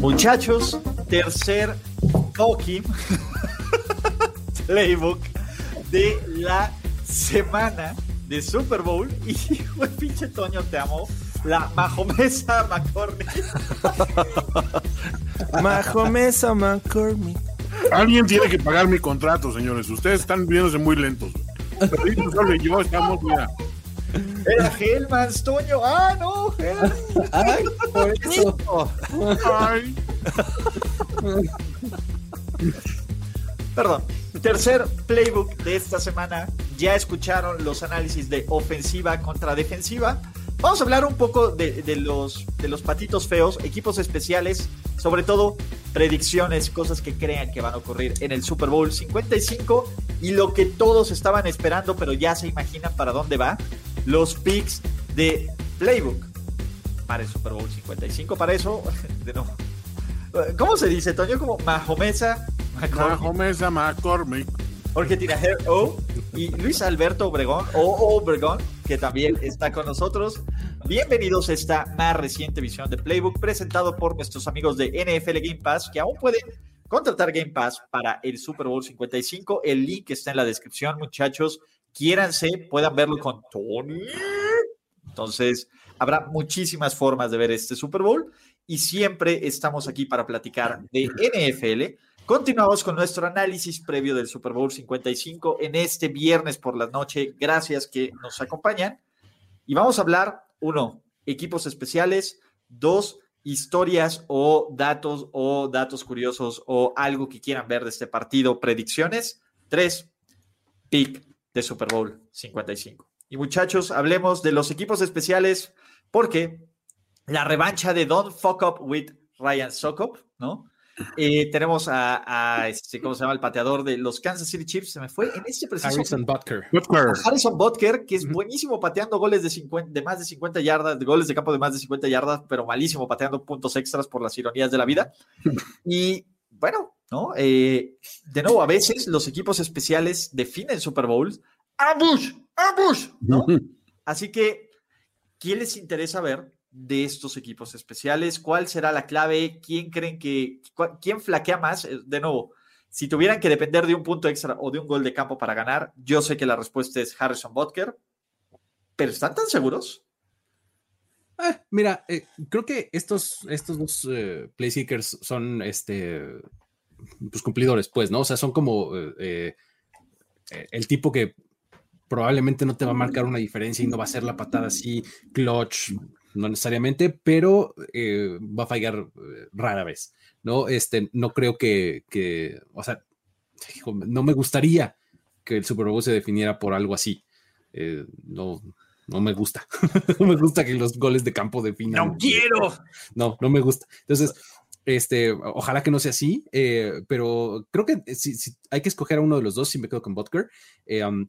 Muchachos, tercer talking playbook de la semana de Super Bowl. Y, güey, pinche Toño, te amo. La Mahomesa McCormick. Mahomesa McCormick. Alguien tiene que pagar mi contrato, señores. Ustedes están viéndose muy lentos. Pero ahorita solo yo estamos, mira. Era Hellmans, Toño. Ah, no. Ay, por eso. Ay. Perdón. Tercer playbook de esta semana. Ya escucharon los análisis de ofensiva contra defensiva. Vamos a hablar un poco de, de los, de los patitos feos, equipos especiales, sobre todo predicciones, cosas que crean que van a ocurrir en el Super Bowl 55 y lo que todos estaban esperando, pero ya se imaginan para dónde va. Los picks de playbook para el Super Bowl 55. Para eso, de nuevo. ¿Cómo se dice, Toño? Como Mahomesa, McCormick, Mahomesa McCormick. Jorge Tinajer O y Luis Alberto Obregón, o Obregón, que también está con nosotros. Bienvenidos a esta más reciente visión de Playbook presentado por nuestros amigos de NFL Game Pass, que aún pueden contratar Game Pass para el Super Bowl 55. El link está en la descripción, muchachos. Quiéranse, puedan verlo con Tony. Entonces, habrá muchísimas formas de ver este Super Bowl y siempre estamos aquí para platicar de NFL. Continuamos con nuestro análisis previo del Super Bowl 55 en este viernes por la noche. Gracias que nos acompañan. Y vamos a hablar, uno, equipos especiales, dos, historias o datos o datos curiosos o algo que quieran ver de este partido, predicciones. Tres, pick de Super Bowl 55. Y muchachos, hablemos de los equipos especiales porque la revancha de Don't Fuck Up with Ryan Sokop, ¿no? Eh, tenemos a, a, este, ¿cómo se llama? El pateador de los Kansas City Chiefs, se me fue en este preciso Harrison Butker. Butker. Harrison Butker, que es buenísimo pateando goles de, 50, de más de 50 yardas, de goles de campo de más de 50 yardas, pero malísimo pateando puntos extras por las ironías de la vida. Y bueno, ¿no? Eh, de nuevo, a veces los equipos especiales definen Super Bowls. ¡Ambush! ¡Ambush! ¿no? Así que, ¿quién les interesa ver de estos equipos especiales? ¿Cuál será la clave? ¿Quién creen que, quién flaquea más? Eh, De nuevo, si tuvieran que depender de un punto extra o de un gol de campo para ganar, yo sé que la respuesta es Harrison Butker, pero ¿están tan seguros? Ah, mira, eh, creo que estos, estos dos eh, play seekers son este, pues cumplidores, pues, ¿no? O sea, son como eh, eh, el tipo que probablemente no te va a marcar una diferencia y no va a ser la patada así, clutch, no necesariamente, pero eh, va a fallar rara vez, ¿no? Este, no creo que, que, o sea, no me gustaría que el Super Bowl se definiera por algo así. Eh, no, no me gusta. no me gusta que los goles de campo definan. ¡No quiero! No, no me gusta. Entonces, este, ojalá que no sea así, eh, pero creo que si, si hay que escoger a uno de los dos, si me quedo con Butker. Eh, um,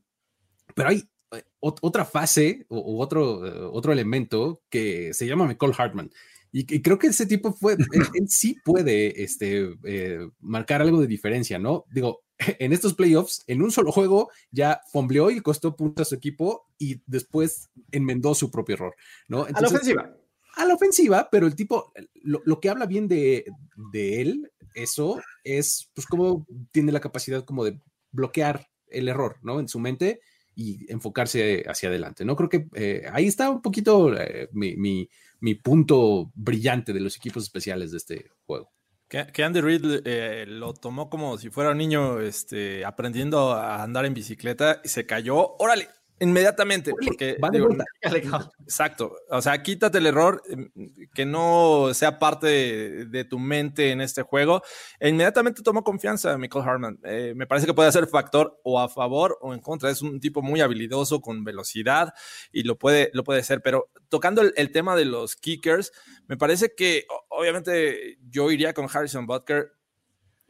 pero hay eh, ot- otra fase o, otro, eh, otro elemento que se llama McCall Hartman. Y, y creo que ese tipo fue, él, él sí puede este, eh, marcar algo de diferencia, ¿no? Digo, en estos playoffs, en un solo juego, ya fombleó y costó puntos a su equipo y después enmendó su propio error, ¿no? a la ofensiva. A la ofensiva, pero el tipo, lo, lo que habla bien de, de, él, eso es, pues, cómo tiene la capacidad como de bloquear el error, ¿no? En su mente y enfocarse hacia adelante, ¿no? Creo que eh, ahí está un poquito eh, mi, mi, mi, punto brillante de los equipos especiales de este juego. Que, que Andy Reid eh, lo tomó como si fuera un niño este, aprendiendo a andar en bicicleta y se cayó. Órale, Inmediatamente, porque de digo. Exacto. O sea, quítate el error, eh, que no sea parte de, de tu mente en este juego. E inmediatamente tomo confianza Michael Harman. Eh, me parece que puede ser factor o a favor o en contra. Es un tipo muy habilidoso, con velocidad y lo puede, lo puede ser. Pero tocando el, el tema de los kickers, me parece que obviamente yo iría con Harrison Butker.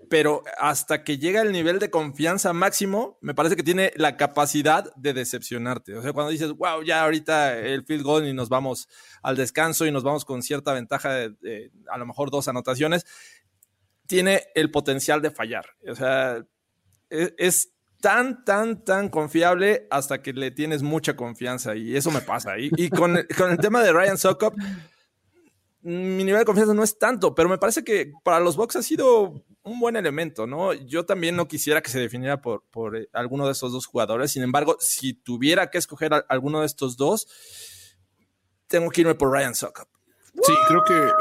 Pero hasta que llega el nivel de confianza máximo, me parece que tiene la capacidad de decepcionarte. O sea, cuando dices, wow, ya ahorita el field goal y nos vamos al descanso y nos vamos con cierta ventaja de, de a lo mejor dos anotaciones, tiene el potencial de fallar. O sea, es, es tan, tan, tan confiable hasta que le tienes mucha confianza y eso me pasa. Y, y con, el- con el tema de Ryan Sokop, mi nivel de confianza no es tanto, pero me parece que para los Bucks ha sido un buen elemento, ¿no? Yo también no quisiera que se definiera por, por eh, alguno de estos dos jugadores. Sin embargo, si tuviera que escoger alguno de estos dos, tengo que irme por Ryan Sokop. Sí, creo que.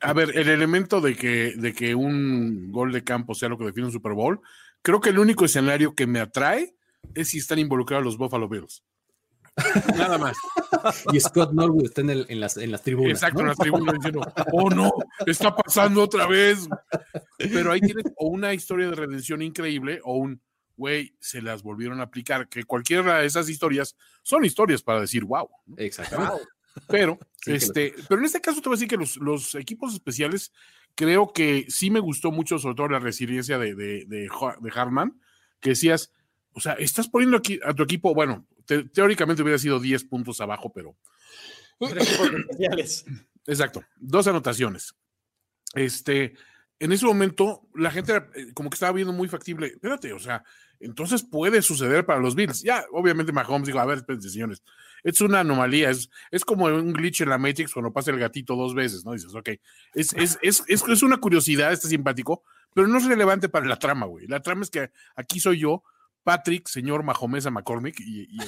A ver, el elemento de que, de que un gol de campo sea lo que define un Super Bowl, creo que el único escenario que me atrae es si están involucrados los Buffalo Bills. Nada más. Y Scott Norwood está en, el- en las, en las tribunas. Exacto, ¿no? en las tribunas diciendo, oh no, está pasando otra vez. Pero ahí tienes o una historia de redención increíble o un, güey, se las volvieron a aplicar, que cualquiera de esas historias son historias para decir, wow. Exactamente. Pero, Sí, este, pero en este caso te voy a decir que los, los equipos especiales creo que sí me gustó mucho, sobre todo la resiliencia de, de, de, de Hartman, que decías, o sea, estás poniendo aquí a tu equipo, bueno, te- teóricamente hubiera sido 10 puntos abajo, pero. Exacto, dos anotaciones. Este, en ese momento, la gente eh, como que estaba viendo muy factible. Espérate, o sea, entonces puede suceder para los Bills. Ya, obviamente, Mahomes dijo: A ver, espérense, señores, es una anomalía, es, es como un glitch en la Matrix cuando pasa el gatito dos veces, ¿no? Dices, ok, es, es, es, es, es una curiosidad, está simpático, pero no es relevante para la trama, güey. La trama es que aquí soy yo, Patrick, señor Mahomesa McCormick, y, y- y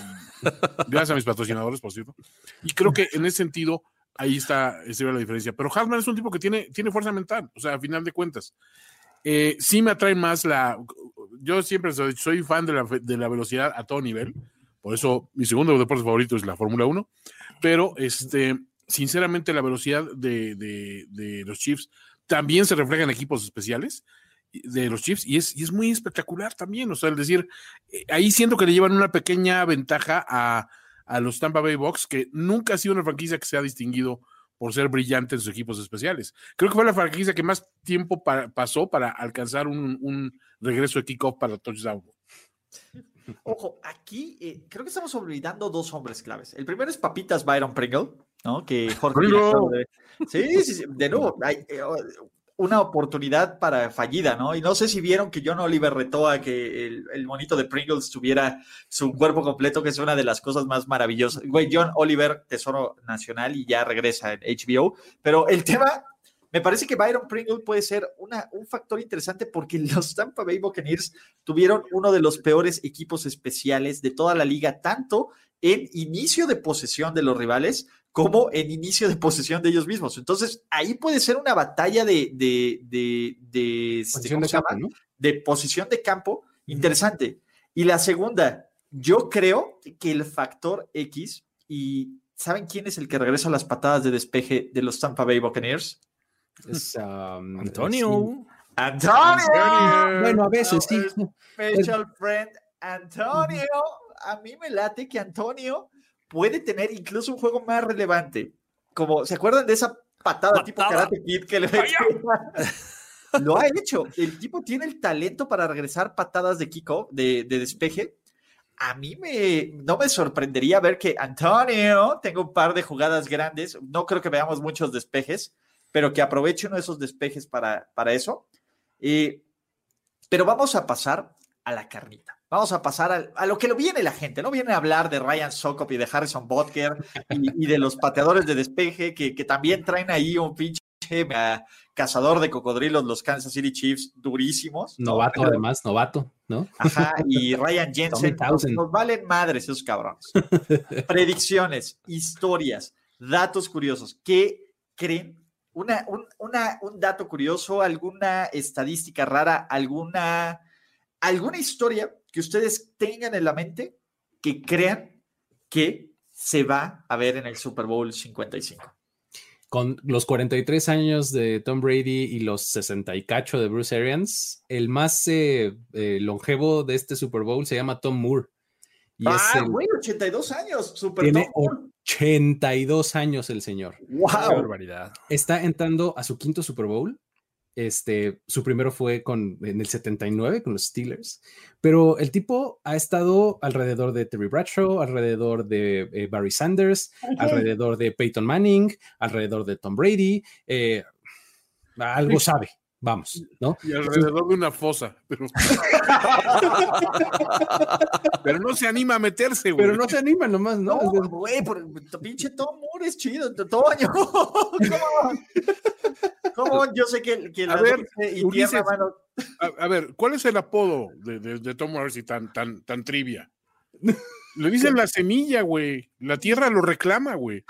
gracias a mis patrocinadores, por cierto. Y creo que en ese sentido, ahí está, esa era la diferencia. Pero Hartman es un tipo que tiene, tiene fuerza mental, o sea, a final de cuentas. Eh, sí me atrae más la. Yo siempre soy, soy fan de la, de la velocidad a todo nivel, por eso mi segundo deporte favorito es la Fórmula 1. Pero, este, sinceramente, la velocidad de, de- de los Chiefs también se refleja en equipos especiales de los Chiefs y es, y es muy espectacular también. O sea, es decir, eh, ahí siento que le llevan una pequeña ventaja a, a los Tampa Bay Bucks, que nunca ha sido una franquicia que se ha distinguido por ser brillante en sus equipos especiales. Creo que fue la franquicia que más tiempo pa- pasó para alcanzar un, un regreso de kickoff para touchdown. Ojo, aquí eh, creo que estamos olvidando dos hombres claves. El primero es Papitas Byron Pringle, ¿no? Que Jorge. De- Sí, sí, sí, de nuevo, hay eh, una oportunidad para fallida, ¿no? Y no sé si vieron que John Oliver retó a que el, el monito de Pringles tuviera su cuerpo completo, que es una de las cosas más maravillosas. Güey, John Oliver, Tesoro Nacional, y ya regresa en HBO. Pero el tema me parece que Byron Pringle puede ser una, un factor interesante porque los Tampa Bay Buccaneers tuvieron uno de los peores equipos especiales de toda la liga, tanto en inicio de posesión de los rivales como en inicio de posesión de ellos mismos. Entonces, ahí puede ser una batalla de, de, de, de, este, Posición ¿cómo de campo, ¿no? de posición de campo interesante. Y la segunda, yo creo que el factor X, y ¿saben quién es el que regresa a las patadas de despeje de los Tampa Bay Buccaneers? Es, um, sí. Antonio. Antonio. Bueno, a veces sí. Special friend Antonio. A mí me late que Antonio puede tener incluso un juego más relevante. Como, ¿se acuerdan de esa patada, tipo. Karate Kid que le Lo ha hecho. El tipo tiene el talento para regresar patadas de kickoff, de, de despeje. A mí me, no me sorprendería ver que Antonio tenga un par de jugadas grandes. No creo que veamos muchos despejes, pero que aproveche uno de esos despejes para, para eso. Eh, pero vamos a pasar a la carnita. Vamos a pasar a, a lo que lo viene la gente. No viene a hablar de Ryan Sokop y de Harrison Butker y, y de los pateadores de despeje que, que también traen ahí un pinche eh, cazador de cocodrilos, los Kansas City Chiefs, durísimos. ¿no? Novato, además, novato, ¿no? Ajá, y Ryan Jensen. Nos, nos valen madres esos cabrones. Predicciones, historias, datos curiosos. ¿Qué creen? Una, un, una- un dato curioso, alguna estadística rara, alguna, alguna historia que ustedes tengan en la mente que crean que se va a ver en el Super Bowl 55? Con los 43 años de Tom Brady y los 60 y cacho de Bruce Arians, el más eh, eh, longevo de este Super Bowl se llama Tom Moore. Y ah, es el, güey, 82 años, Super Tiene Tom 82 años el señor. ¡Wow! Qué barbaridad. Está entrando a su quinto Super Bowl este, su primero fue con, en el 79 con los Steelers, pero el tipo ha estado alrededor de Terry Bradshaw, alrededor de eh, Barry Sanders, alrededor de Peyton Manning, alrededor de Tom Brady, eh, algo sabe, vamos, ¿no? Y alrededor de una fosa, pero... pero no se anima a meterse, güey. Pero no se anima nomás, ¿no? No, güey, por pinche Tom Moore es chido, Toño. ¿Cómo? Yo sé que, que a ver, y Ulises, tierra, mano... a, a, ver, ¿cuál es el apodo de, de, de Tom Morrissey tan, tan, tan trivia? Le dicen la semilla, güey. La tierra lo reclama, güey.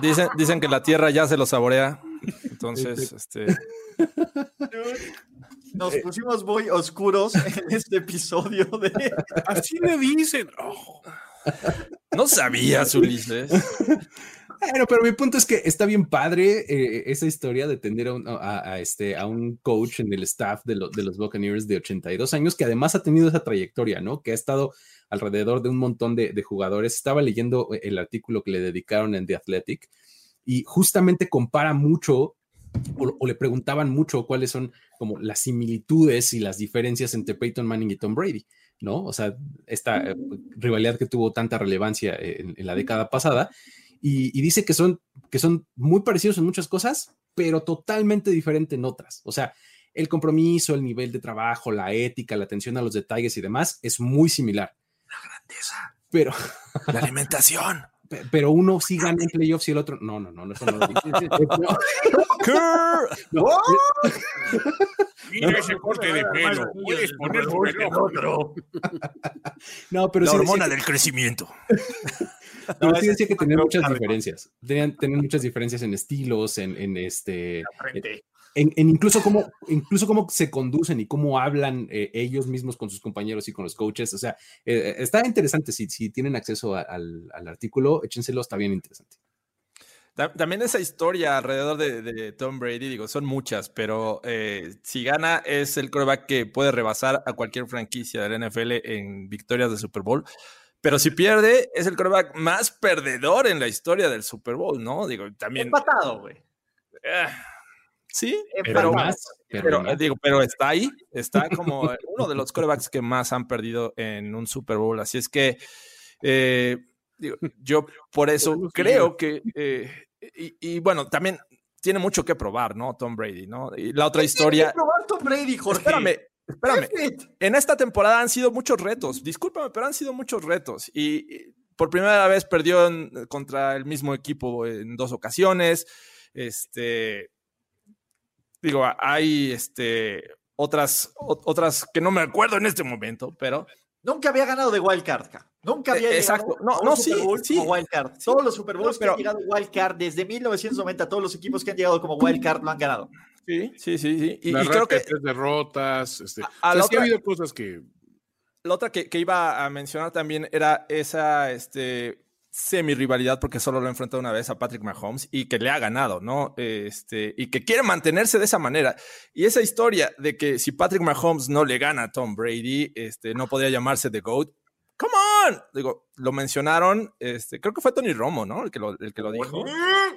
Dicen, dicen que la tierra ya se lo saborea. Entonces, este. Nos pusimos muy oscuros en este episodio de. Así le dicen. Oh. No sabías, Ulises. Bueno, pero mi punto es que está bien padre eh, esa historia de tener a un, a, a, este, a un coach en el staff de, lo, de, los Buccaneers de 82 años que además ha tenido esa trayectoria, ¿no? Que ha estado alrededor de un montón de, de jugadores. Estaba leyendo el artículo que le dedicaron en The Athletic y justamente compara mucho o, o, le preguntaban mucho cuáles son como las similitudes y las diferencias entre Peyton Manning y Tom Brady, ¿no? O sea, esta eh, rivalidad que tuvo tanta relevancia en, en la década pasada y, y, dice que son, que son muy parecidos en muchas cosas, pero totalmente diferente en otras. O sea, el compromiso, el nivel de trabajo, la ética, la atención a los detalles y demás es muy similar. La grandeza. Pero la alimentación. Pero uno sí gana en playoffs y el otro. No, no, no, eso no lo no. Mira ese corte de pelo. Puedes poner otro. No, pero la sí hormona del crecimiento. Pero sí decía que tenían muchas diferencias. Tenían, tenían, muchas diferencias en estilos, en, en este. En, en, incluso cómo, incluso cómo se conducen y cómo hablan eh, ellos mismos con sus compañeros y con los coaches. O sea, eh, está interesante. Si, si tienen acceso a, al, al, artículo, échenselo, está bien interesante. También esa historia alrededor de, de Tom Brady, digo, son muchas, pero eh, si gana es el coreback que puede rebasar a cualquier franquicia del NFL en victorias de Super Bowl. Pero si pierde, es el coreback más perdedor en la historia del Super Bowl, ¿no? Digo, también. Empatado, güey. Eh, sí, pero, pero, más, pero, pero más. digo, pero está ahí, está como uno de los corebacks que más han perdido en un Super Bowl. Así es que eh, digo, yo por eso creo que, eh, y, y, bueno, también tiene mucho que probar, ¿no? Tom Brady, ¿no? Y la otra historia. Tiene que probar Tom Brady, Jorge. Espérame, Espérame, en esta temporada han sido muchos retos. Discúlpame, pero han sido muchos retos. Y por primera vez perdió en, contra el mismo equipo en dos ocasiones. Este. Digo, hay este, otras, otras que no me acuerdo en este momento, pero. Nunca había ganado de Wild Card. Nunca había Exacto. No, no, sí, sí. Wild Card. Sí. Todos los Super Bowls no, pero... que han llegado Wild Card desde 1990, todos los equipos que han llegado como Wild Card lo han ganado. Sí, sí, sí, sí. Y, y creo que tres derrotas, este, a, a la otra, ha habido cosas que la otra que, que, iba a mencionar también era esa este semi rivalidad porque solo lo ha enfrentado una vez a Patrick Mahomes y que le ha ganado, ¿no? Este, y que quiere mantenerse de esa manera. Y esa historia de que si Patrick Mahomes no le gana a Tom Brady, este, no podría llamarse The GOAT. Come on. Digo, lo mencionaron, este, creo que fue Tony Romo, ¿no? El que lo, el que lo dijo.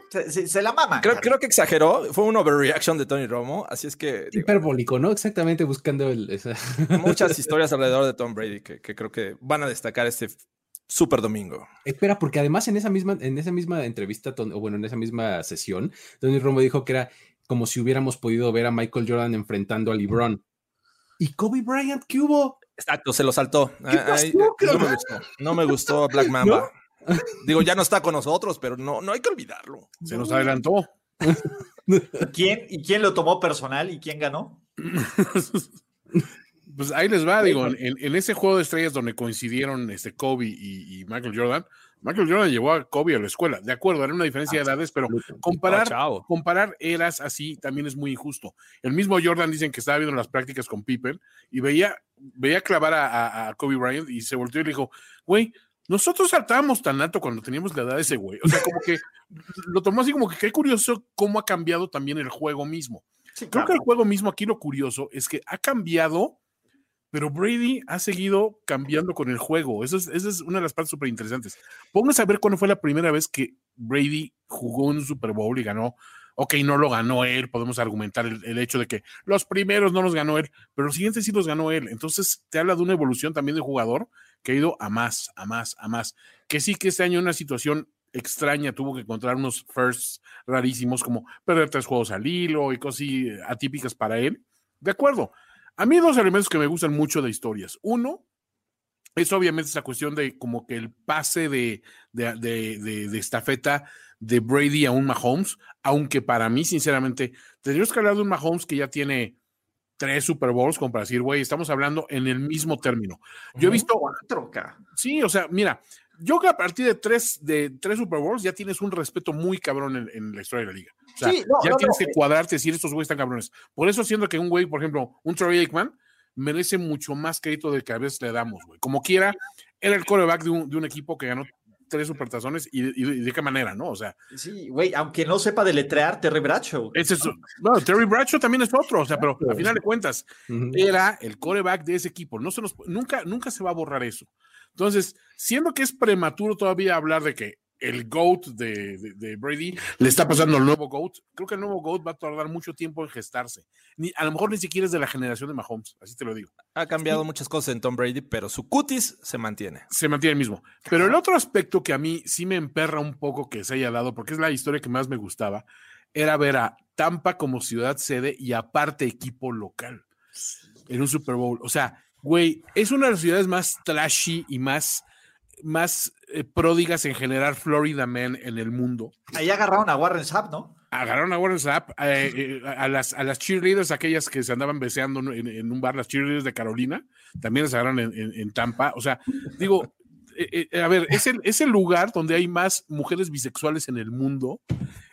Se, se, se la mama. Creo, creo, que exageró, fue un overreaction de Tony Romo, así es que... Digo, Hiperbólico, ¿no? Exactamente buscando el... Esa... Muchas historias alrededor de Tom Brady que, que creo que van a destacar este Super Domingo. Espera, porque además en esa misma, en esa misma entrevista, o bueno, en esa misma sesión, Tony Romo dijo que era como si hubiéramos podido ver a Michael Jordan enfrentando a LeBron. ¿Y Kobe Bryant qué hubo? Exacto, se lo saltó. Ay, no, me gustó. No me gustó Black Mamba. ¿No? Digo, ya no está con nosotros, pero no, no hay que olvidarlo. Se nos adelantó. ¿Quién, ¿Y quién lo tomó personal y quién ganó? Pues ahí les va, digo, en, en ese juego de estrellas donde coincidieron este Kobe y, y Michael Jordan, Michael Jordan llevó a Kobe a la escuela, de acuerdo, era una diferencia de edades, pero comparar, comparar eras así también es muy injusto. El mismo Jordan dicen que estaba viendo las prácticas con Pippen y veía, veía clavar a, a- a Kobe Bryant y se volteó y le dijo, güey, nosotros saltábamos tan alto cuando teníamos la edad de ese güey. O sea, como que lo tomó así como que qué curioso cómo ha cambiado también el juego mismo. Sí, Creo claro. que el juego mismo aquí lo curioso es que ha cambiado, pero Brady ha seguido cambiando con el juego. Eso es, esa es una de las partes súper interesantes. Pónganse a ver cuándo fue la primera vez que Brady jugó un Super Bowl y ganó. Ok, no lo ganó él, podemos argumentar el, el hecho de que los primeros no los ganó él, pero los siguientes sí los ganó él. Entonces te habla de una evolución también de jugador que ha ido a más, a más, a más. Que sí que este año una situación extraña tuvo que encontrar unos firsts rarísimos como perder tres juegos al hilo y cosas eh, atípicas para él. De acuerdo. A mí hay dos elementos que me gustan mucho de historias. Uno, es obviamente esa cuestión de como que el pase de, de, de- estafeta de Brady a un Mahomes, aunque para mí, sinceramente, tendríamos que hablar de un Mahomes que ya tiene tres Super Bowls, como para decir, güey, estamos hablando en el mismo término. Yo he visto, Cuatro, sí, o sea, mira, yo que a partir de tres, de tres Super Bowls ya tienes un respeto muy cabrón en, en la historia de la liga. O sea, Sí, no, ya no, tienes no. que cuadrarte y decir estos güeyes están cabrones. Por eso siento que un güey, por ejemplo, un Troy Aikman, merece mucho más crédito del que a veces le damos, güey. Como quiera, era el coreback de un, de un equipo que ganó tres supertazones y, de- y de- y de qué manera, ¿no? O sea, Sí, güey, aunque no sepa deletrear Terry Bradshaw. ese es, bueno, Terry Bradshaw también es otro, o sea, pero a final de cuentas, era el coreback de ese equipo. No se nos, nunca, nunca se va a borrar eso. Entonces, siendo que es prematuro todavía hablar de que el GOAT de, de- de Brady le está pasando al nuevo GOAT, creo que el nuevo GOAT va a tardar mucho tiempo en gestarse. Ni, a lo mejor ni siquiera es de la generación de Mahomes, así te lo digo. Ha cambiado muchas cosas en Tom Brady, pero su cutis se mantiene. Se mantiene el mismo. Pero el otro aspecto que a mí sí me emperra un poco que se haya dado, porque es la historia que más me gustaba, era ver a Tampa como ciudad sede y aparte equipo local en un Super Bowl. O sea, güey, es una de las ciudades más trashy y más, más eh, pródigas en generar Florida Man en el mundo. Ahí agarraron a Warren Sapp, ¿no? Agarraron a Warren Sapp, eh, eh, a, las, a las cheerleaders, aquellas que se andaban beseando en, en un bar, las cheerleaders de Carolina, también las agarraron en, en- en Tampa. O sea, digo, eh, eh, a ver, es el, es el lugar donde hay más mujeres bisexuales en el mundo.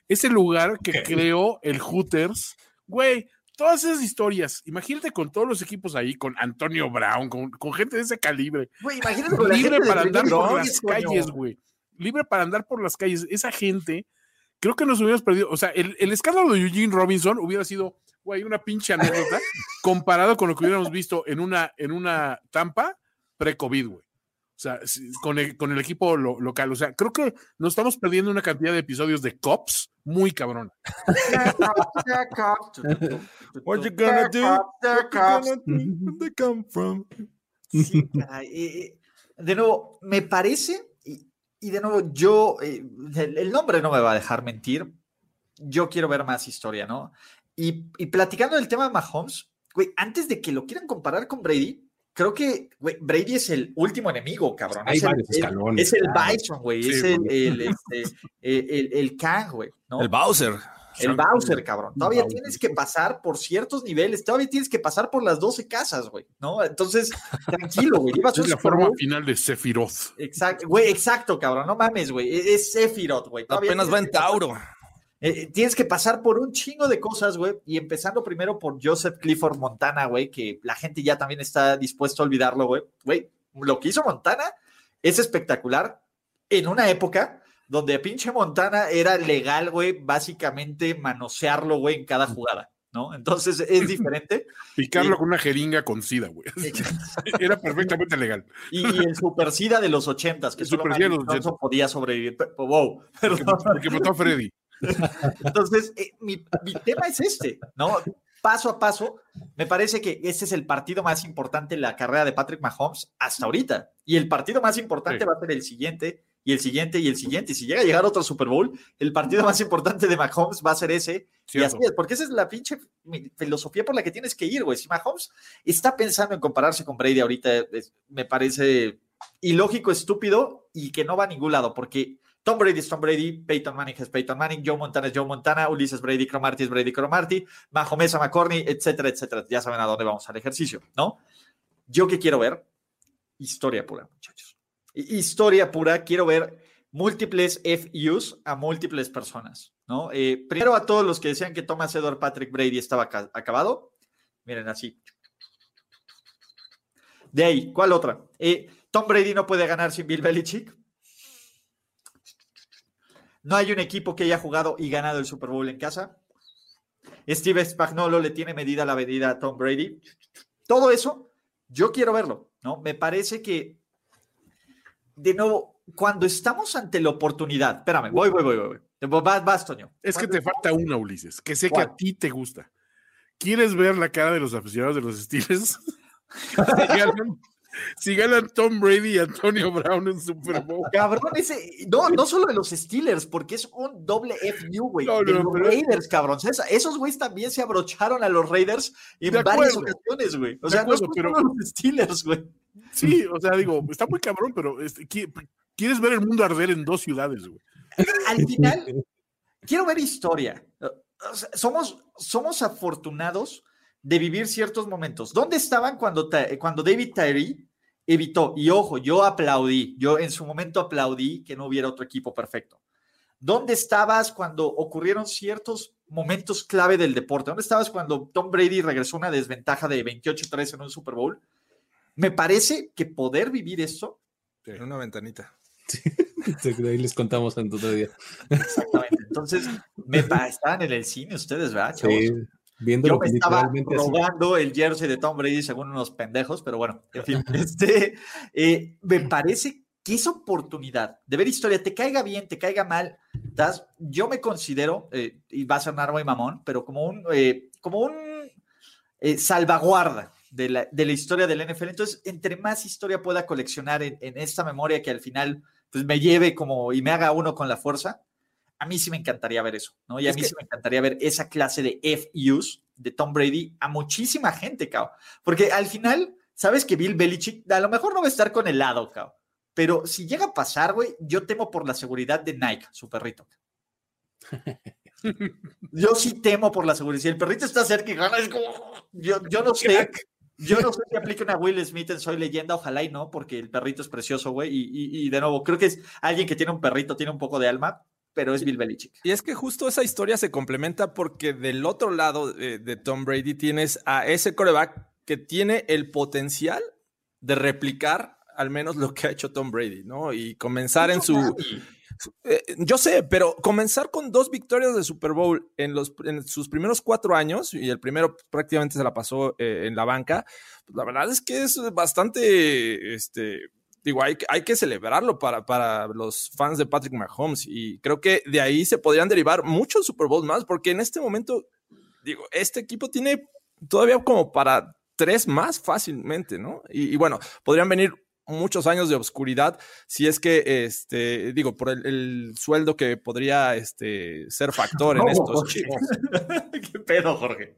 Es el lugar que creó el Hooters. Güey, todas esas historias, imagínate con todos los equipos ahí, con Antonio Brown, con, con gente de ese calibre, Güey, imagínate con la libre para andar por las calles, güey. Libre para andar por las calles. Esa gente, creo que nos hubiéramos perdido. O sea, el, el escándalo de Eugene Robinson hubiera sido, güey, una pinche anécdota comparado con lo que hubiéramos visto en una, en una Tampa pre-COVID, güey. O sea, con el, con el equipo lo- local. O sea, creo que nos estamos perdiendo una cantidad de episodios de Cops muy cabrón. What you gonna do? Where they come from? Sí, caray. Eh, eh, de nuevo, me parece, y, y de nuevo, yo, eh, el, el nombre no me va a dejar mentir. Yo quiero ver más historia, ¿no? Y, y platicando del tema de Mahomes, güey, antes de que lo quieran comparar con Brady, creo que güey, Brady es el último enemigo, cabrón. Hay es el, varios el- escalones, es el claro. Bison, güey. Sí, es el, este, el, el, el Kang, güey. ¿no? El Bowser. El Bowser, cabrón. Todavía Bowser. tienes que pasar por ciertos niveles, todavía tienes que pasar por las 12 casas, güey, ¿no? Entonces, tranquilo, güey. Es la forma final de Sephiroth. Exacto, güey, exacto, cabrón. No mames, güey. e-, Es Sephiroth, güey. Apenas va en pasar- Tauro. Eh, tienes que pasar por un chingo de cosas, güey. Y empezando primero por Joseph Clifford Montana, güey, que la gente ya también está dispuesto a olvidarlo, güey. Güey, lo que hizo Montana es espectacular en una época donde pinche Montana era legal, güey, básicamente manosearlo, güey, en cada jugada, ¿no? Entonces es diferente. Picarlo con una jeringa con sida, güey. Era perfectamente legal. Y, y el Super SIDA de los ochentas, que El solo Magic Johnson podía sobrevivir. Wow, Porque, porque mató a Freddy. Entonces, eh, mi, mi tema es este, ¿no? Paso a paso, me parece que este es el partido más importante en la carrera de Patrick Mahomes hasta ahorita. Y el partido más importante Sí. va a ser el siguiente, y el siguiente, y el siguiente. Y si llega a llegar otro Super Bowl, el partido más importante de Mahomes va a ser ese. Y Cierto. así es, porque esa es la pinche filosofía por la que tienes que ir, güey. Si Mahomes está pensando en compararse con Brady ahorita, es- me parece ilógico, estúpido y que no va a ningún lado, porque Tom Brady es Tom Brady, Peyton Manning es Peyton Manning, Joe Montana es Joe Montana, Ulises Brady Cromarty es Brady Cromarty, Mahomes McCorney, etcétera, etcétera. Ya saben a dónde vamos al ejercicio, ¿no? ¿Yo qué quiero ver? Historia pura, muchachos. Historia pura, quiero ver múltiples FUs a múltiples personas, ¿no? Eh, primero a todos los que decían que Thomas Edward Patrick Brady estaba acabado. Miren así. De ahí, ¿cuál otra? Eh, Tom Brady no puede ganar sin Bill Belichick. No hay un equipo que haya jugado y ganado el Super Bowl en casa. Steve Spagnolo le tiene medida la medida a Tom Brady. Todo eso, yo quiero verlo, ¿no? Me parece que, de nuevo, cuando estamos ante la oportunidad, espérame, voy, voy, voy, voy. Vas, vas Toño. Es que te falta una, Ulises, que sé que a ti te gusta. ¿Quieres ver la cara de los aficionados de los Steelers? si ganan Tom Brady y Antonio Brown en Super Bowl. Cabrón, ese, no, no solo de los Steelers, porque es un doble FU, güey. de los Raiders, cabrón. Esos güeyes también se abrocharon a los Raiders en varias ocasiones, güey. O sea, no pero, los Steelers, güey. Sí, o sea, digo, está muy cabrón, pero este, quieres ver el mundo arder en dos ciudades, güey. Al final, quiero ver historia. somos, somos afortunados de vivir ciertos momentos. ¿Dónde estaban cuando, cuando David Tyree evitó? Y ojo, yo aplaudí, yo en su momento aplaudí que no hubiera otro equipo perfecto. ¿Dónde estabas cuando ocurrieron ciertos momentos clave del deporte? ¿Dónde estabas cuando Tom Brady regresó una desventaja de 28-3 en un Super Bowl? Me parece que poder vivir eso. En una ventanita. Sí. ahí les contamos en otro día. Exactamente. Entonces, me estaban en el cine ustedes, ¿verdad? Sí. Viendo Yo me estaba robando el jersey de Tom Brady según unos pendejos, pero bueno, en fin, este, eh, me parece que esa oportunidad de ver historia, te caiga bien, te caiga mal, das, yo me considero, eh, y va a sonar muy mamón, pero como un, eh, como un salvaguarda de la, de la, historia del NFL. Entonces, entre más historia pueda coleccionar en, en, esta memoria que al final pues, me lleve como y me haga uno con la fuerza, a mí sí me encantaría ver eso, ¿no? Y a mí sí me encantaría ver esa clase de FUs de Tom Brady a muchísima gente, cao. Porque al final, sabes que Bill Belichick a lo mejor no va a estar con el lado, cao. Pero si llega a pasar, güey, yo temo por la seguridad de Nike, su perrito. Yo sí temo por la seguridad. Si el perrito está cerca y gana, es como. Yo, yo no sé. Yo no sé si aplica una Will Smith en Soy Leyenda, ojalá y no, porque el perrito es precioso, güey. y, de nuevo, creo que es alguien que tiene un perrito, tiene un poco de alma, pero es Bill Belichick. Y es que justo esa historia se complementa porque del otro lado de, Tom Brady tienes a ese coreback que tiene el potencial de replicar al menos lo que ha hecho Tom Brady, ¿no? Y comenzar en su... Eh, yo sé, pero comenzar con dos victorias de Super Bowl en, los, en sus primeros cuatro años, y el primero prácticamente se la pasó eh, en la banca, pues la verdad es que es bastante, este, digo, hay, hay que celebrarlo para, para los fans de Patrick Mahomes y creo que de ahí se podrían derivar muchos Super Bowls más porque en este momento, digo, este equipo tiene todavía como para tres más fácilmente, ¿no? Y, bueno, podrían venir muchos años de oscuridad si es que, este, digo, por el, sueldo que podría este, ser factor en estos chicos. ¿Qué pedo, Jorge?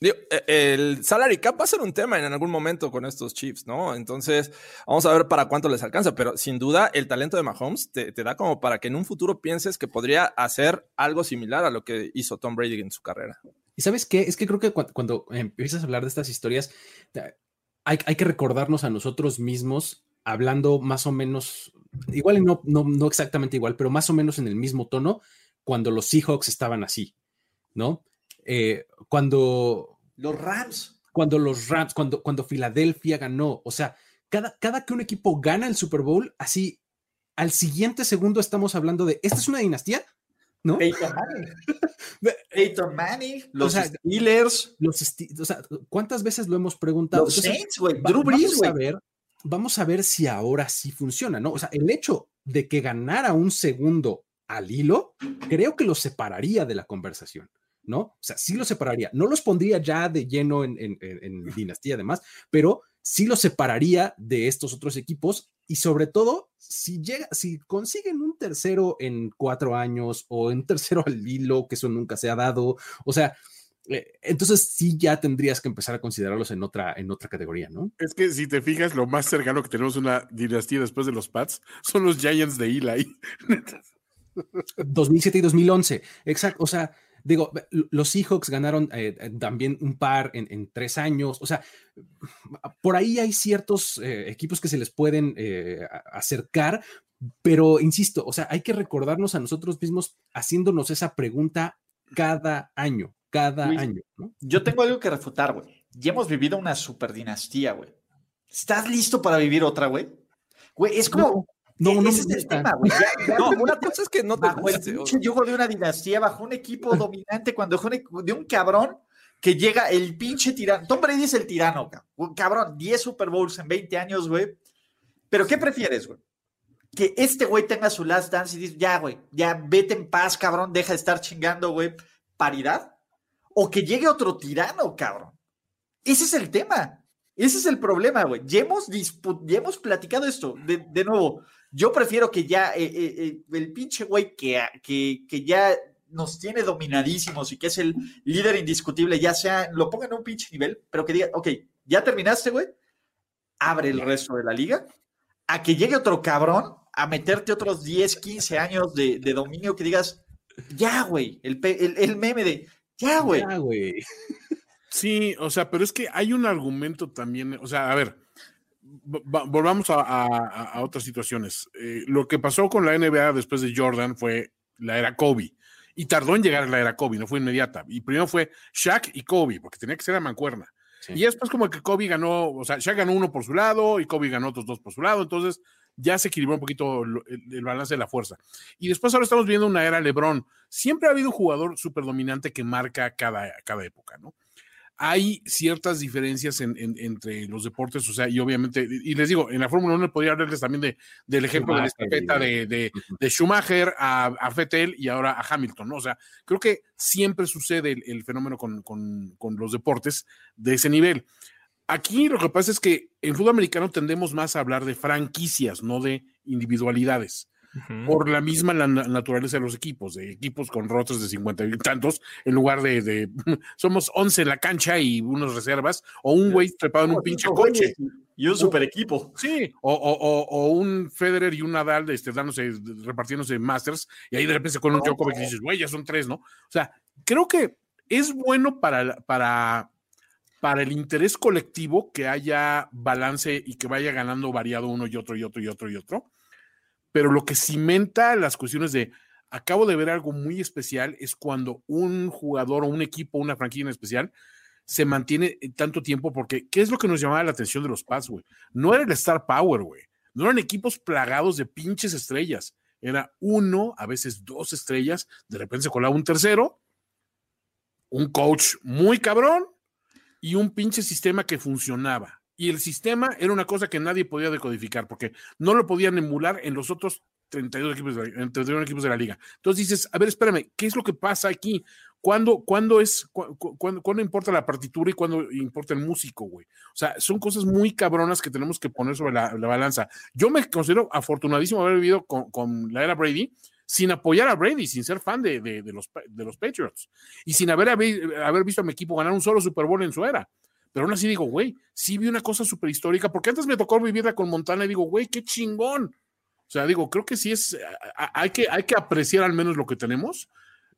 E, el salary cap va a ser un tema en algún momento con estos Chiefs, ¿no? Entonces, vamos a ver para cuánto les alcanza, pero sin duda el talento de Mahomes te, da como para que en un futuro pienses que podría hacer algo similar a lo que hizo Tom Brady en su carrera. Y sabes qué? Es que creo que cuando, empiezas a hablar de estas historias, hay, que recordarnos a nosotros mismos hablando más o menos, igual no, no exactamente igual, pero más o menos en el mismo tono cuando los Seahawks estaban así, ¿no? Eh, cuando... Los Rams. Cuando los Rams, cuando, cuando Filadelfia ganó, o sea, cada, cada que un equipo gana el Super Bowl, así al siguiente segundo estamos hablando de, ¿esta es una dinastía? ¿No? Peyton Manning. Peyton Manning, los Steelers. Los o sea, ¿cuántas veces lo hemos preguntado? Los Saints, güey. Drew Brees, vamos a ver, vamos a ver si ahora sí funciona, ¿no? O sea, el hecho de que ganara un segundo al hilo, creo que lo separaría de la conversación. ¿No? O sea, sí los separaría. No los pondría ya de lleno en, dinastía además, pero sí los separaría de estos otros equipos y sobre todo si llega, si consiguen un tercero en cuatro años o un tercero al hilo, que eso nunca se ha dado, o sea, eh, entonces sí ya tendrías que empezar a considerarlos en otra, en otra categoría, ¿no? Es que si te fijas, lo más cercano que tenemos una dinastía después de los Pats son los Giants de Eli. 2007 y 2011, exacto, o sea, digo, los Seahawks ganaron eh, eh, también un par en, tres años. O sea, por ahí hay ciertos eh, equipos que se les pueden acercar, pero insisto, o sea, hay que recordarnos a nosotros mismos haciéndonos esa pregunta cada año, cada año. Yo tengo algo que refutar, güey. Ya hemos vivido una super dinastía, güey. ¿Estás listo para vivir otra, güey? Güey, es como. No, no, no es el tema, güey. no, una cosa es que no te pinche yugo de una dinastía, bajo un equipo dominante, cuando de un cabrón que llega el pinche tirano. Tom Brady es el tirano, cabrón. Cabrón, 10 Super Bowls en 20 años, güey. Pero ¿qué prefieres, güey? Que este güey tenga su last dance y dice, ya, güey, ya vete en paz, cabrón, deja de estar chingando, güey. Paridad. O que llegue otro tirano, cabrón. Ese es el tema. Ese es el problema, güey. Ya hemos, ya hemos platicado esto. De, nuevo, yo prefiero que ya eh, eh, eh, el pinche güey que, que, que, ya nos tiene dominadísimos y que es el líder indiscutible, ya sea, lo ponga en un pinche nivel, pero que diga, ok, ya terminaste, güey, abre el resto de la liga, a que llegue otro cabrón a meterte otros 10, 15 años de, dominio que digas, ya, güey, el, el, meme de, ya, güey. Ya, güey. Sí, o sea, pero es que hay un argumento también, o sea, a ver, volvamos a, otras situaciones. Eh, lo que pasó con la NBA después de Jordan fue la era Kobe. Y tardó en llegar a la era Kobe, no fue inmediata. Y primero fue Shaq y Kobe, porque tenía que ser a mancuerna. Y después como que Kobe ganó, o sea, Shaq ganó uno por su lado y Kobe ganó otros dos por su lado. Entonces ya se equilibró un poquito el, balance de la fuerza. Y después ahora estamos viendo una era LeBron. Siempre ha habido un jugador súper dominante que marca cada, cada época, ¿no? Hay ciertas diferencias entre los deportes, o sea, y obviamente, y les digo, en la Fórmula 1 podría hablarles también de, del ejemplo de la estafeta de, de, Schumacher a, a Vettel y ahora a Hamilton, ¿no? O sea, creo que siempre sucede el, fenómeno con, con, los deportes de ese nivel. Aquí lo que pasa es que en fútbol americano tendemos más a hablar de franquicias, no de individualidades por la misma naturaleza de los equipos, de equipos con rotos de cincuenta y tantos, en lugar de, somos once en la cancha y unos reservas, o un güey trepado en un pinche coche. Y un super equipo. Sí, o, un Federer y un Nadal este, dándose, repartiéndose Masters, y ahí de repente con un Djokovic y dices, güey, ya son tres, ¿no? O sea, creo que es bueno para, para, para el interés colectivo que haya balance y que vaya ganando variado uno y otro y otro y otro y otro pero lo que cimenta las cuestiones de acabo de ver algo muy especial es cuando un jugador o un equipo, una franquicia en especial, se mantiene tanto tiempo, porque ¿qué es lo que nos llamaba la atención de los Pats, güey? No era el Star Power, güey. No eran equipos plagados de pinches estrellas. Era uno, a veces dos estrellas, de repente se colaba un tercero, un coach muy cabrón y un pinche sistema que funcionaba y el sistema era una cosa que nadie podía decodificar porque no lo podían emular en los otros 32 equipos de la, 31 equipos de la liga. Entonces dices, a ver, espérame, ¿qué es lo que pasa aquí? ¿Cuándo, cuándo es, cuándo, importa la partitura y cuándo importa el músico, güey? O sea, son cosas muy cabronas que tenemos que poner sobre la, balanza. Yo me considero afortunadísimo haber vivido con, la era Brady sin apoyar a Brady, sin ser fan de, de, los, de los Patriots y sin haber, haber visto a mi equipo ganar un solo Super Bowl en su era. Pero aún así digo, güey, sí vi una cosa súper histórica, porque antes me tocó vivirla con Montana y digo, güey, qué chingón. O sea, digo, creo que sí es, hay que, hay que apreciar al menos lo que tenemos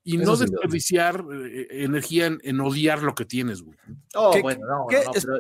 y no desperdiciar eh, energía en, odiar lo que tienes, güey. Oh, bueno, no,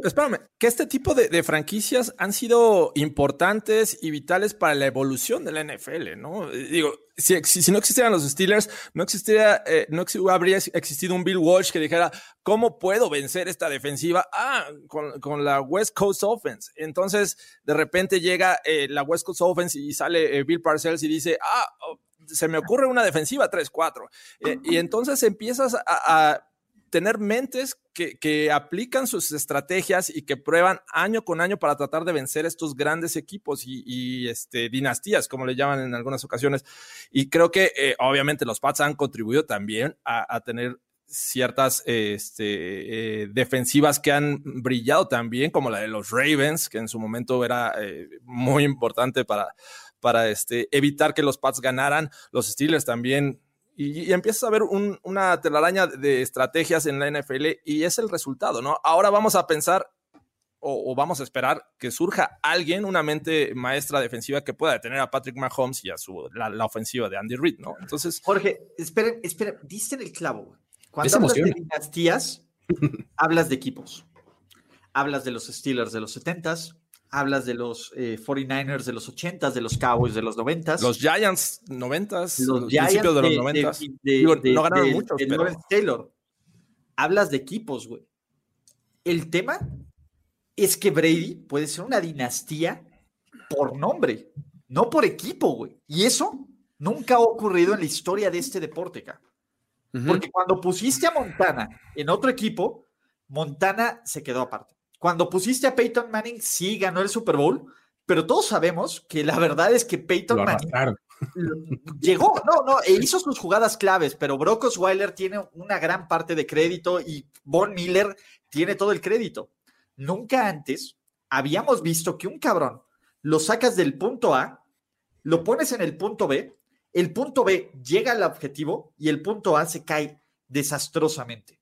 Espérame, que este tipo de, franquicias han sido importantes y vitales para la evolución de la NFL, ¿no? Digo, si, si, no existieran los Steelers, no existiría, eh, no habría existido un Bill Walsh que dijera, ¿cómo puedo vencer esta defensiva? Ah, con, la West Coast Offense. Entonces, de repente llega eh, la West Coast Offense y sale Bill Parcells y dice, ah, oh, se me ocurre una defensiva 3-4. Eh, y entonces empiezas a, tener mentes que, aplican sus estrategias y que prueban año con año para tratar de vencer estos grandes equipos y, este, dinastías, como le llaman en algunas ocasiones. Y creo que eh, obviamente los Pats han contribuido también a, tener ciertas este, eh, defensivas que han brillado también, como la de los Ravens, que en su momento era muy importante para, para este, evitar que los Pats ganaran. Los Steelers también. Y, empiezas a ver una telaraña de estrategias en la NFL y es el resultado, ¿no? Ahora vamos a pensar o, vamos a esperar que surja alguien, una mente maestra defensiva que pueda detener a Patrick Mahomes y a su, la, ofensiva de Andy Reid, ¿no? Entonces. Jorge, esperen, esperen, diste en el clavo, Cuando hablas de dinastías, hablas de equipos. Hablas de los Steelers de los 70s, hablas de los 49ers de los 80s, de los Cowboys de los 90s. Los Giants 90s, los Giants de, los 90s. no ganaron mucho, pero... Taylor. Hablas de equipos, güey. El tema es que Brady puede ser una dinastía por nombre, no por equipo, güey. Y eso nunca ha ocurrido en la historia de este deporte, acá. Porque cuando pusiste a Montana en otro equipo, Montana se quedó aparte. Cuando pusiste a Peyton Manning, sí ganó el Super Bowl, pero todos sabemos que la verdad es que Peyton Manning llegó, no, no, e hizo sus jugadas claves, pero Brock Osweiler tiene una gran parte de crédito y Von Miller tiene todo el crédito. Nunca antes habíamos visto que un cabrón lo sacas del punto A, lo pones en el punto B, el punto B llega al objetivo y el punto A se cae desastrosamente.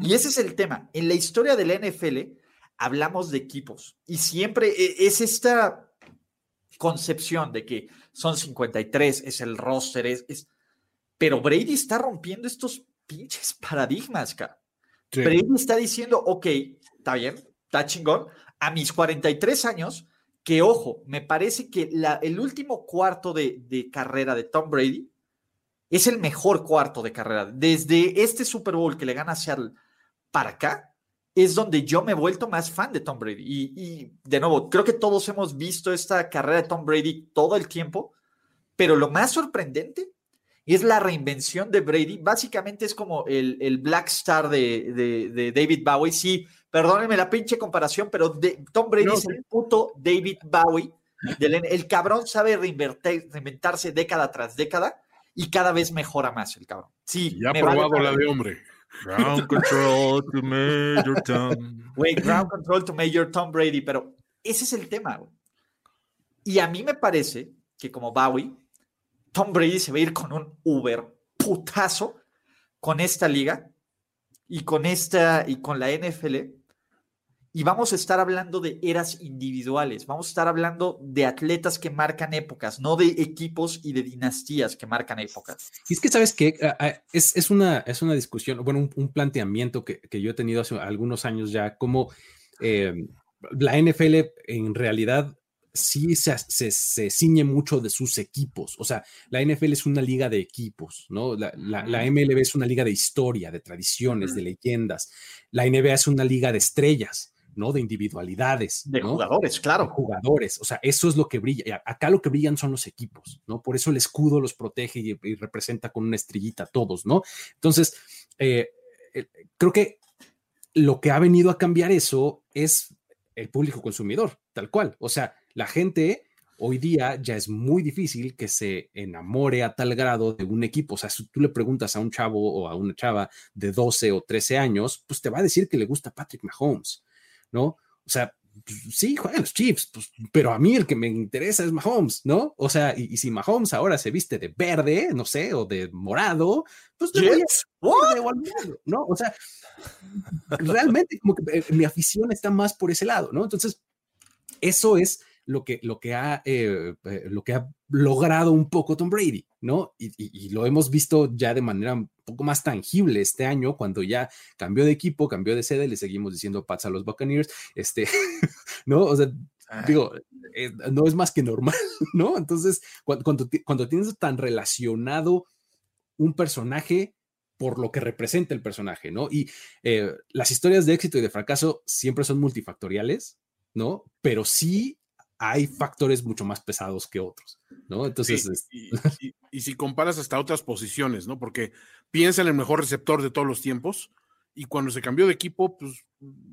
Y ese es el tema. En la historia de la NFL hablamos de equipos y siempre e, es esta concepción de que son 53, es el roster, es, pero Brady está rompiendo estos pinches paradigmas, cara. Brady está diciendo, ok, está bien, está chingón. A mis 43 años, que ojo, me parece que el último cuarto de, carrera de Tom Brady es el mejor cuarto de carrera. Desde este Super Bowl que le gana a Seattle para acá, es donde yo me he vuelto más fan de Tom Brady. Y, de nuevo, creo que todos hemos visto esta carrera de Tom Brady todo el tiempo, pero lo más sorprendente es la reinvención de Brady. Básicamente es como el, Black Star de, de David Bowie. Sí, Perdónenme la pinche comparación, pero Tom Brady es el puto David Bowie. el cabrón sabe reinventarse década tras década y cada vez mejora más el cabrón. Sí, ya ha probado la de hombre. Ground control to Major Tom. Güey, ground control to Major Tom Brady, pero ese es el tema, güey. Y a mí me parece que como Bowie, Tom Brady se va a ir con un Uber putazo con esta liga y con esta y con la NFL y vamos a estar hablando de eras individuales, vamos a estar hablando de atletas que marcan épocas, no de equipos y de dinastías que marcan épocas. Y es que, ¿sabes qué? Ah, ah, es, una, es una discusión, bueno, un, planteamiento que, yo he tenido hace algunos años ya, como eh, la NFL en realidad sí se, se, ciñe mucho de sus equipos. O sea, la NFL es una liga de equipos, ¿no? La, MLB es una liga de historia, de tradiciones, de leyendas. La NBA es una liga de estrellas. ¿No? De individualidades. De jugadores, claro. jugadores, o sea, eso es lo que brilla. Acá lo que brillan son los equipos, ¿no? Por eso el escudo los protege y, representa con una estrellita a todos, ¿no? Entonces, eh, creo que lo que ha venido a cambiar eso es el público consumidor, tal cual. O sea, la gente hoy día ya es muy difícil que se enamore a tal grado de un equipo. O sea, si tú le preguntas a un chavo o a una chava de 12 o 13 años, pues te va a decir que le gusta Patrick Mahomes. ¿No? O sea, pues, sí, juegan los Chiefs, pues, pero a mí el que me interesa es Mahomes, ¿no? O sea, y, si Mahomes ahora se viste de verde, no sé, o de morado, pues ¿no? O sea, realmente como que eh, mi afición está más por ese lado, ¿no? Entonces, eso es lo que, lo que, ha, eh, eh, lo que ha logrado un poco Tom Brady, ¿no? Y, lo hemos visto ya de manera un poco más tangible este año, cuando ya cambió de equipo, cambió de sede, le seguimos diciendo Pats a los Buccaneers, este, ¿no? O sea, ah. digo, eh, no es más que normal, ¿no? Entonces, cuando, cuando, tienes tan relacionado un personaje, por lo que representa el personaje, ¿no? Y las historias de éxito y de fracaso siempre son multifactoriales, ¿no? Pero sí hay factores mucho más pesados que otros, ¿no? Entonces... y, si comparas hasta otras posiciones, ¿no? Porque piensa en el mejor receptor de todos los tiempos y cuando se cambió de equipo, pues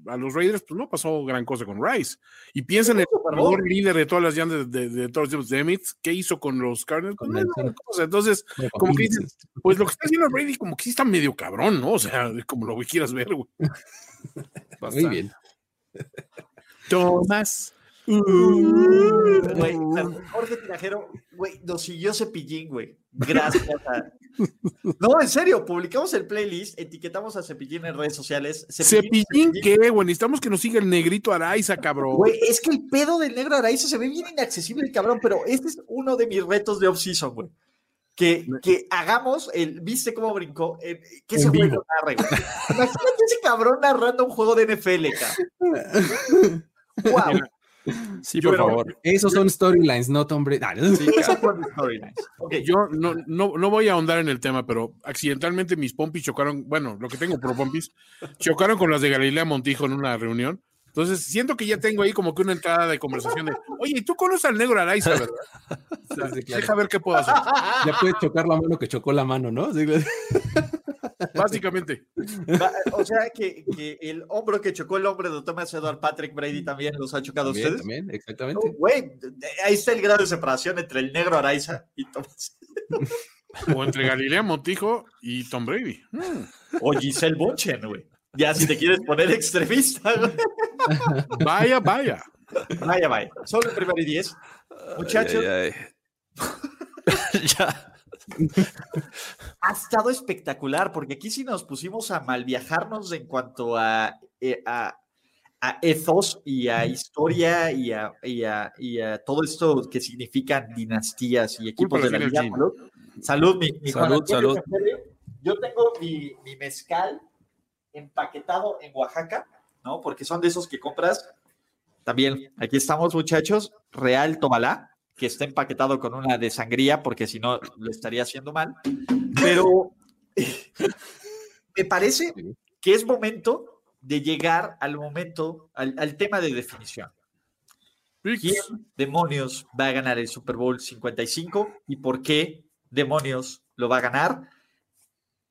a los Raiders, pues no pasó gran cosa con Rice. Y piensa en el mejor líder de todas las llamas de, todos los tiempos, de ¿qué hizo con los Cardinals? Pues, Entonces, como que dices, pues lo que está haciendo Brady como que sí está medio cabrón, ¿no? O sea, como lo que quieras ver, güey. Muy bien. Tomás. Güey, Jorge Tinajero, güey, nos siguió Cepillín, güey. Gracias No, en serio, publicamos el playlist, etiquetamos a Cepillín en redes sociales. ¿Cepillín, qué, güey? Necesitamos que nos siga el negrito Araiza, cabrón. Güey, es que el pedo del negro Araiza se ve bien inaccesible, cabrón, pero este es uno de mis retos de off-season, güey. que, que hagamos el. ¿Viste cómo brincó? Eh, que ese güey lo narre, güey. Imagínate ese cabrón narrando un juego de NFL, cabrón. ¡Wow! Sí, Yo- por favor. Esos son storylines, no Tom Brady. Storylines. Yo no, no, no voy a ahondar en el tema, pero accidentalmente mis pompis chocaron, bueno, lo que tengo por pompis, chocaron con las de Galilea Montijo en una reunión. Entonces, siento que ya tengo ahí como que una entrada de conversación de, oye, ¿tú conoces al negro Araiza, verdad? O sea, Sí, sí, claro. Deja ver qué puedo hacer. Ya puedes chocar la mano que chocó la mano, ¿no? Sí, Básicamente. O sea que, que el hombro que chocó el hombre de Thomas Edward Patrick Brady también los ha chocado a También, ustedes. también, exactamente. Güey, de- ahí está el grado de separación entre el negro Araiza y Thomas. O entre Galilea Montijo y Tom Brady. Mm. O Giselle Bunchen, güey. Ya si te quieres poner extremista. Vaya, vaya. Vaya, vaya. Solo el primero y diez. Muchachos, Ay, ay, ay. ya. ha estado espectacular, porque aquí sí nos pusimos a mal viajarnos en cuanto a, eh, a, a ethos y a historia y a, y a- y a todo esto que significan dinastías y equipos de la del Salud, salud, mi, mi Juan Salud, Antonio salud. Yo tengo mi, mi mezcal empaquetado en Oaxaca, ¿no? Porque son de esos que compras. También, aquí estamos, muchachos. Real Tobalá, que está empaquetado con una de sangría, porque si no lo estaría haciendo mal. Pero me parece que es momento de llegar al momento, al, al tema de definición. ¿Quién demonios va a ganar el Super Bowl 55 y por qué demonios lo va a ganar?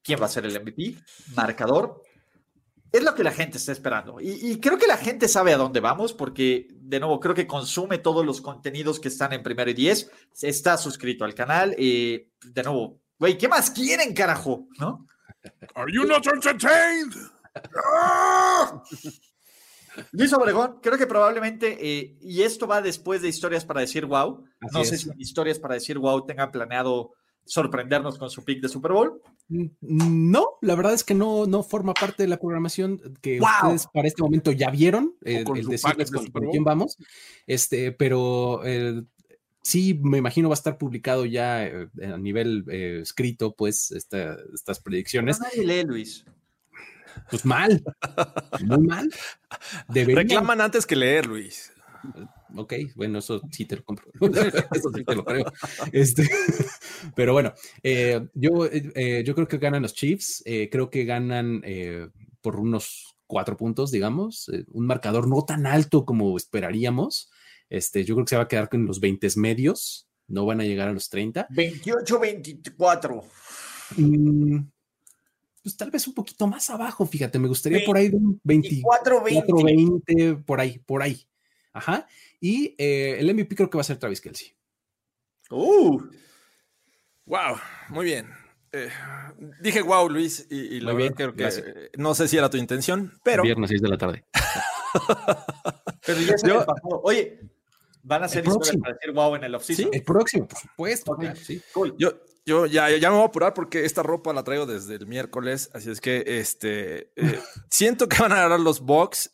¿Quién va a ser el MVP? Marcador. Es lo que la gente está esperando. Y, y creo que la gente sabe a dónde vamos porque, de nuevo, creo que consume todos los contenidos que están en primero y diez. Está suscrito al canal. eh, de nuevo, güey, ¿qué más quieren, carajo? ¿No? Are you not entertained? Luis Obregón, creo que probablemente, eh, y esto va después de historias para decir wow. Así no sé es. si en historias para decir wow tengan planeado sorprendernos con su pick de Super Bowl. Mm, No, la verdad es que no, no forma parte de la programación que ¡Wow! ustedes para este momento ya vieron, eh, el decirles de con, quién vamos. Este, pero eh, sí, me imagino va a estar publicado ya eh, a nivel eh, escrito, pues, esta- estas predicciones. Nadie lee, Luis. Pues mal, muy mal. Deberían- Reclaman antes que leer, Luis. Ok, bueno, eso sí te lo compro. eso sí te lo creo. Este, pero bueno, eh, yo, eh, yo creo que ganan los Chiefs. eh, creo que ganan eh, por unos cuatro puntos, digamos. eh, un marcador no tan alto como esperaríamos. Este, yo creo que se va a quedar con los 20 medios. No van a llegar a los 30. 28-24. Mm, pues tal vez un poquito más abajo, fíjate. Me gustaría por ahí de un 20, 24-20. 420, por ahí, por ahí. Ajá. Y eh, el MVP creo que va a ser Travis Kelsey. Uh, Wow, muy bien. Eh, dije wow, Luis, y, y la verdad bien, creo que eh, no sé si era tu intención, pero Viernes 6 de la tarde. pero ya se Yo- me pasó. Oye, van a ser El historias próximo. para decir wow en el offseason. El próximo, por supuesto. Ok. claro, sí. Cool. yo, yo ya, ya me voy a apurar porque esta ropa la traigo desde el miércoles, así es que este eh, siento que van a ganar los Bucks.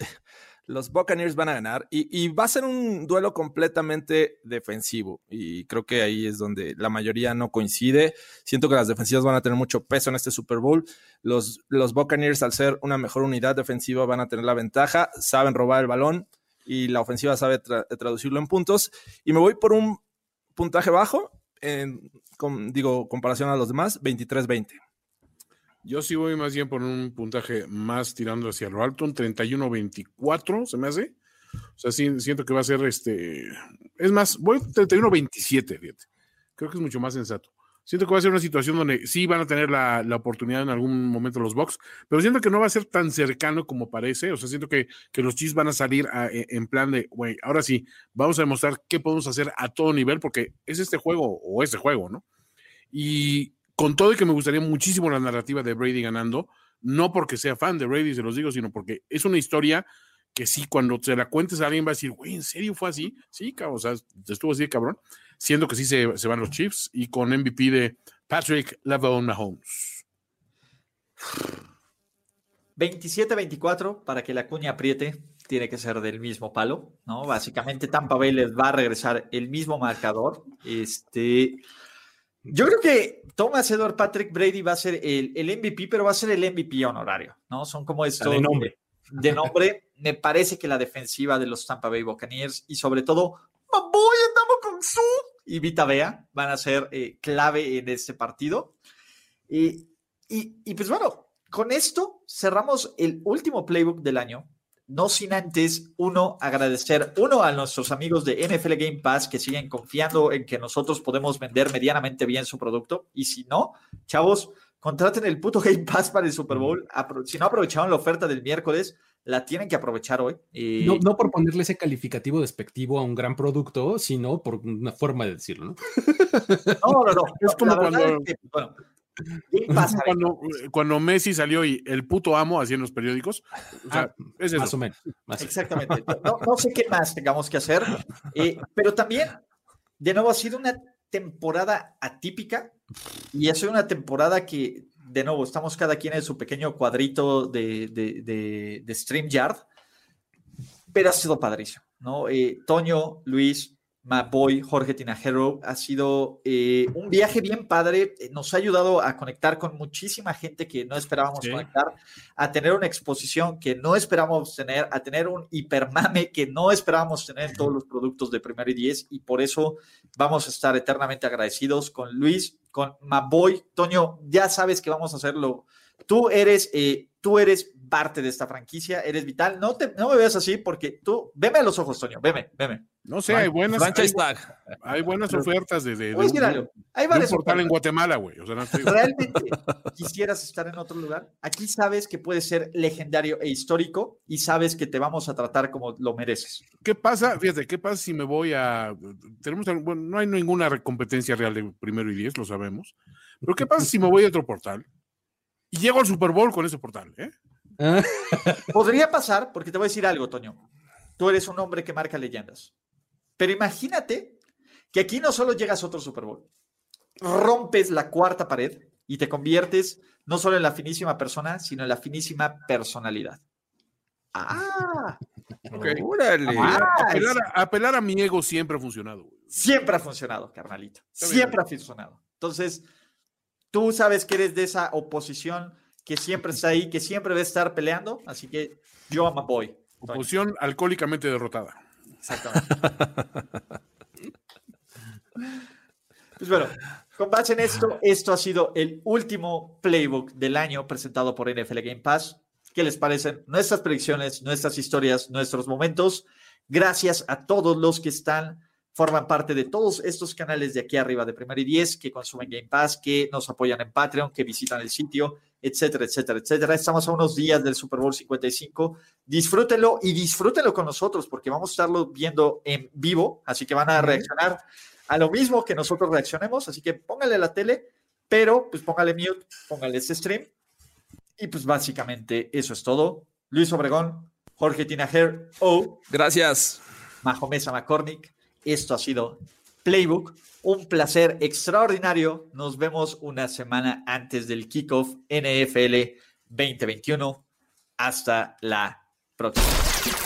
Los Buccaneers van a ganar y, va a ser un duelo completamente defensivo. Y creo que ahí es donde la mayoría no coincide. Siento que las defensivas van a tener mucho peso en este Super Bowl. Los, los Buccaneers, al ser una mejor unidad defensiva, van a tener la ventaja. Saben robar el balón y la ofensiva sabe tra- traducirlo en puntos. Y me voy por un puntaje bajo, en, con- digo, comparación a los demás, 23-20. Yo sí voy más bien por un puntaje más tirando hacia lo alto, un 31-24, se me hace. O sea, sí, siento que va a ser este. Es más, voy 31-27, fíjate. Creo que es mucho más sensato. Siento que va a ser una situación donde sí van a tener la, la oportunidad en algún momento los Bucks, pero siento que no va a ser tan cercano como parece. O sea, siento que, que los Chiefs van a salir a- en plan de, güey, ahora sí, vamos a demostrar qué podemos hacer a todo nivel, porque es este juego o este juego, ¿no? Y con todo y que me gustaría muchísimo la narrativa de Brady ganando, no porque sea fan de Brady, se los digo, sino porque es una historia que sí, cuando se la cuentes a alguien va a decir, güey, ¿en serio fue así? Sí, cabrón, o sea, estuvo así de cabrón, siendo que sí se, se van los Chiefs y con MVP de Patrick Lavon Mahomes. 27-24 para que la cuña apriete, tiene que ser del mismo palo, ¿no? Básicamente Tampa Bay les va a regresar el mismo marcador. Este, Yo creo que Thomas Edward Patrick Brady va a ser el, el MVP, pero va a ser el MVP honorario, ¿no? Son como estos de nombre. de nombre. Me parece que la defensiva de los Tampa Bay Buccaneers y sobre todo, voy andamos con su y Vita Vea van a ser eh, clave en este partido. Y, y, y pues bueno, con esto cerramos el último playbook del año. No sin antes, uno, agradecer, uno, a nuestros amigos de NFL Game Pass que siguen confiando en que nosotros podemos vender medianamente bien su producto. Y si no, chavos, contraten el puto Game Pass para el Super Bowl. Si no aprovecharon la oferta del miércoles, la tienen que aprovechar hoy. Y- No, no por ponerle ese calificativo despectivo a un gran producto, sino por una forma de decirlo, ¿no? no, no, no. Es como cuando- es que, bueno, Game Pass, a ver, Cuando, cuando Messi salió y el puto amo así en los periódicos. O sea, Ah, es eso. Más o menos. más- Exactamente. No, no sé qué más tengamos que hacer, eh, pero también, de nuevo, ha sido una temporada atípica y ha sido una temporada que, de nuevo, estamos cada quien en su pequeño cuadrito de, de, de, de StreamYard, pero ha sido padrísimo, ¿no? Eh, Toño, Luis, Maboy, Jorge Tinajero, ha sido eh, un viaje bien padre, eh, nos ha ayudado a conectar con muchísima gente que no esperábamos Sí. conectar, a tener una exposición que no esperábamos tener, a tener un hipermame que no esperábamos tener en todos los productos de Primero y Diez, y por eso vamos a estar eternamente agradecidos con Luis, con Maboy, Toño, ya sabes que vamos a hacerlo. Tú eres, eh, tú eres parte de esta franquicia, eres vital. No, te, no me veas así porque tú, veme a los ojos, Toño, veme, veme. No sé, hay buenas, hay, Franchise tag. hay buenas ofertas de, decir un, algo. Hay de un portal en. Guatemala, güey. O sea, no estoy- ¿Realmente quisieras estar en otro lugar? Aquí sabes que puede ser legendario e histórico y sabes que te vamos a tratar como lo mereces. ¿Qué pasa? Fíjate, ¿qué pasa si me voy a. Tenemos, bueno, no hay ninguna competencia real de primero y diez, lo sabemos. Pero ¿qué pasa si me voy a otro portal y llego al Super Bowl con ese portal? ¿eh? Podría pasar, porque te voy a decir algo, Toño. Tú eres un hombre que marca leyendas. Pero imagínate que aquí no solo llegas a otro Super Bowl, rompes la cuarta pared y te conviertes no solo en la finísima persona, sino en la finísima personalidad. Ah, Ok. Órale. Ah, Apelar a, apelar a mi ego siempre ha funcionado. güey. siempre ha funcionado, carnalito. Siempre ha funcionado. Entonces, tú sabes que eres de esa oposición que siempre está ahí, que siempre va a estar peleando. Así que yo am a boy. Oposición alcohólicamente derrotada. Exactamente. Pues bueno, con base en esto, esto ha sido el último playbook del año presentado por NFL Game Pass. ¿Qué les parecen nuestras predicciones, nuestras historias, nuestros momentos? Gracias a todos los que están, forman parte de todos estos canales de aquí arriba de Primero y Diez, que consumen Game Pass, que nos apoyan en Patreon, que visitan el sitio, etcétera, etcétera, etcétera. Estamos a unos días del Super Bowl 55. Disfrútenlo y disfrútenlo con nosotros porque vamos a estarlo viendo en vivo, así que van a reaccionar a lo mismo que nosotros reaccionemos, así que póngale la tele, pero pues póngale mute, póngale este stream y pues básicamente eso es todo. Luis Obregón, Jorge Tinajer o Gracias. Mahomesa McCormick, esto ha sido Playbook, un placer extraordinario. Nos vemos una semana antes del kickoff NFL 2021. Hasta la próxima.